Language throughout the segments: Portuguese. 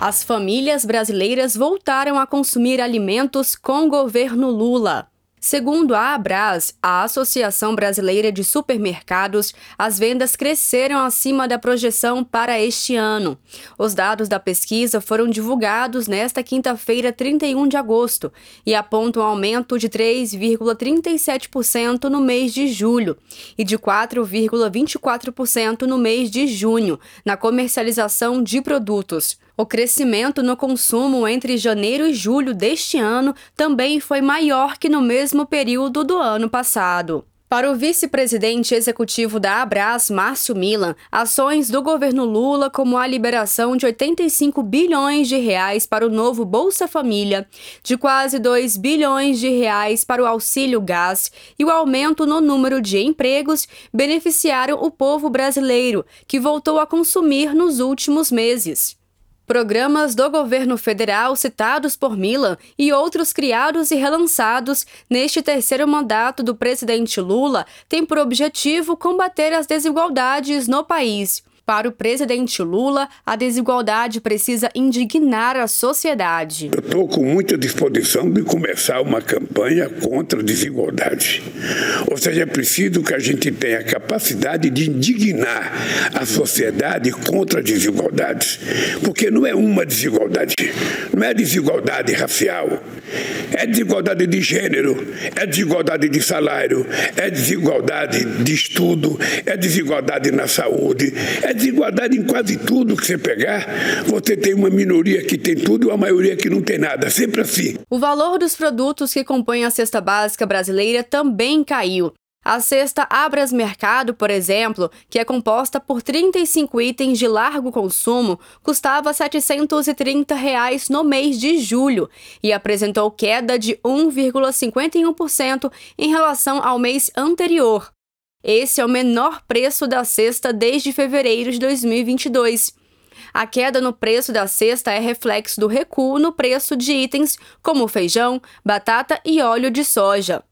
As famílias brasileiras voltaram a consumir alimentos com governo Lula. Segundo a Abras, a Associação Brasileira de Supermercados, as vendas cresceram acima da projeção para este ano. Os dados da pesquisa foram divulgados nesta quinta-feira, 31 de agosto, e apontam um aumento de 3,37% no mês de julho e de 4,24% no mês de junho, na comercialização de produtos. O crescimento no consumo entre janeiro e julho deste ano também foi maior que no mesmo período do ano passado. Para o vice-presidente executivo da Abras, Márcio Milan, ações do governo Lula, como a liberação de 85 bilhões de reais para o novo Bolsa Família, de quase 2 bilhões de reais para o auxílio gás e o aumento no número de empregos, beneficiaram o povo brasileiro, que voltou a consumir nos últimos meses. Programas do governo federal citados por Milan e outros criados e relançados neste terceiro mandato do presidente Lula têm por objetivo combater as desigualdades no país. Para o presidente Lula, a desigualdade precisa indignar a sociedade. Eu estou com muita disposição de começar uma campanha contra a desigualdade. Ou seja, é preciso que a gente tenha a capacidade de indignar a sociedade contra a desigualdade. Porque não é uma desigualdade, não é desigualdade racial, é desigualdade de gênero, é desigualdade de salário, é desigualdade de estudo, é desigualdade na saúde, é desigualdade em quase tudo que você pegar. Você tem uma minoria que tem tudo e uma maioria que não tem nada. Sempre assim. O valor dos produtos que compõem a cesta básica brasileira também caiu. A cesta Abras Mercado, por exemplo, que é composta por 35 itens de largo consumo, custava 730 reais no mês de julho e apresentou queda de 1,51% em relação ao mês anterior. Esse é o menor preço da cesta desde fevereiro de 2022. A queda no preço da cesta é reflexo do recuo no preço de itens como feijão, batata e óleo de soja.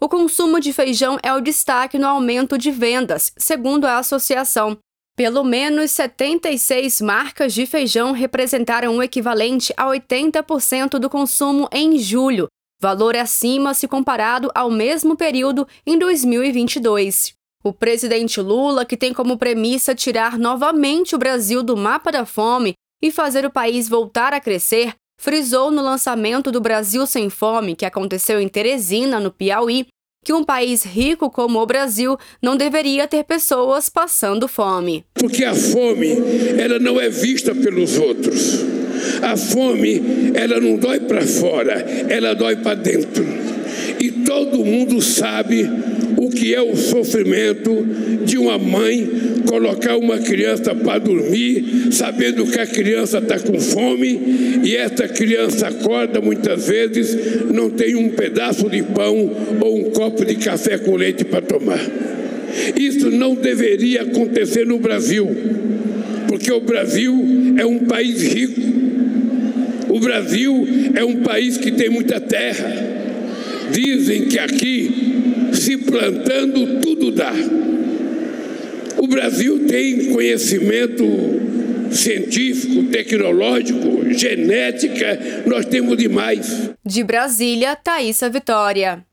O consumo de feijão é o destaque no aumento de vendas, segundo a associação. Pelo menos 76 marcas de feijão representaram o equivalente a 80% do consumo em julho, valor acima se comparado ao mesmo período em 2022. O presidente Lula, que tem como premissa tirar novamente o Brasil do mapa da fome e fazer o país voltar a crescer, frisou no lançamento do Brasil Sem Fome, que aconteceu em Teresina, no Piauí, que um país rico como o Brasil não deveria ter pessoas passando fome. Porque a fome, ela não é vista pelos outros. A fome, ela não dói para fora, ela dói para dentro. E todo mundo sabe o que é o sofrimento de uma mãe colocar uma criança para dormir, sabendo que a criança está com fome e essa criança acorda muitas vezes, não tem um pedaço de pão ou um copo de café com leite para tomar. Isso não deveria acontecer no Brasil, porque o Brasil é um país rico. O Brasil é um país que tem muita terra. Dizem que aqui se plantando, tudo dá. O Brasil tem conhecimento científico, tecnológico, genética, nós temos demais. De Brasília, Thaisa Vitória.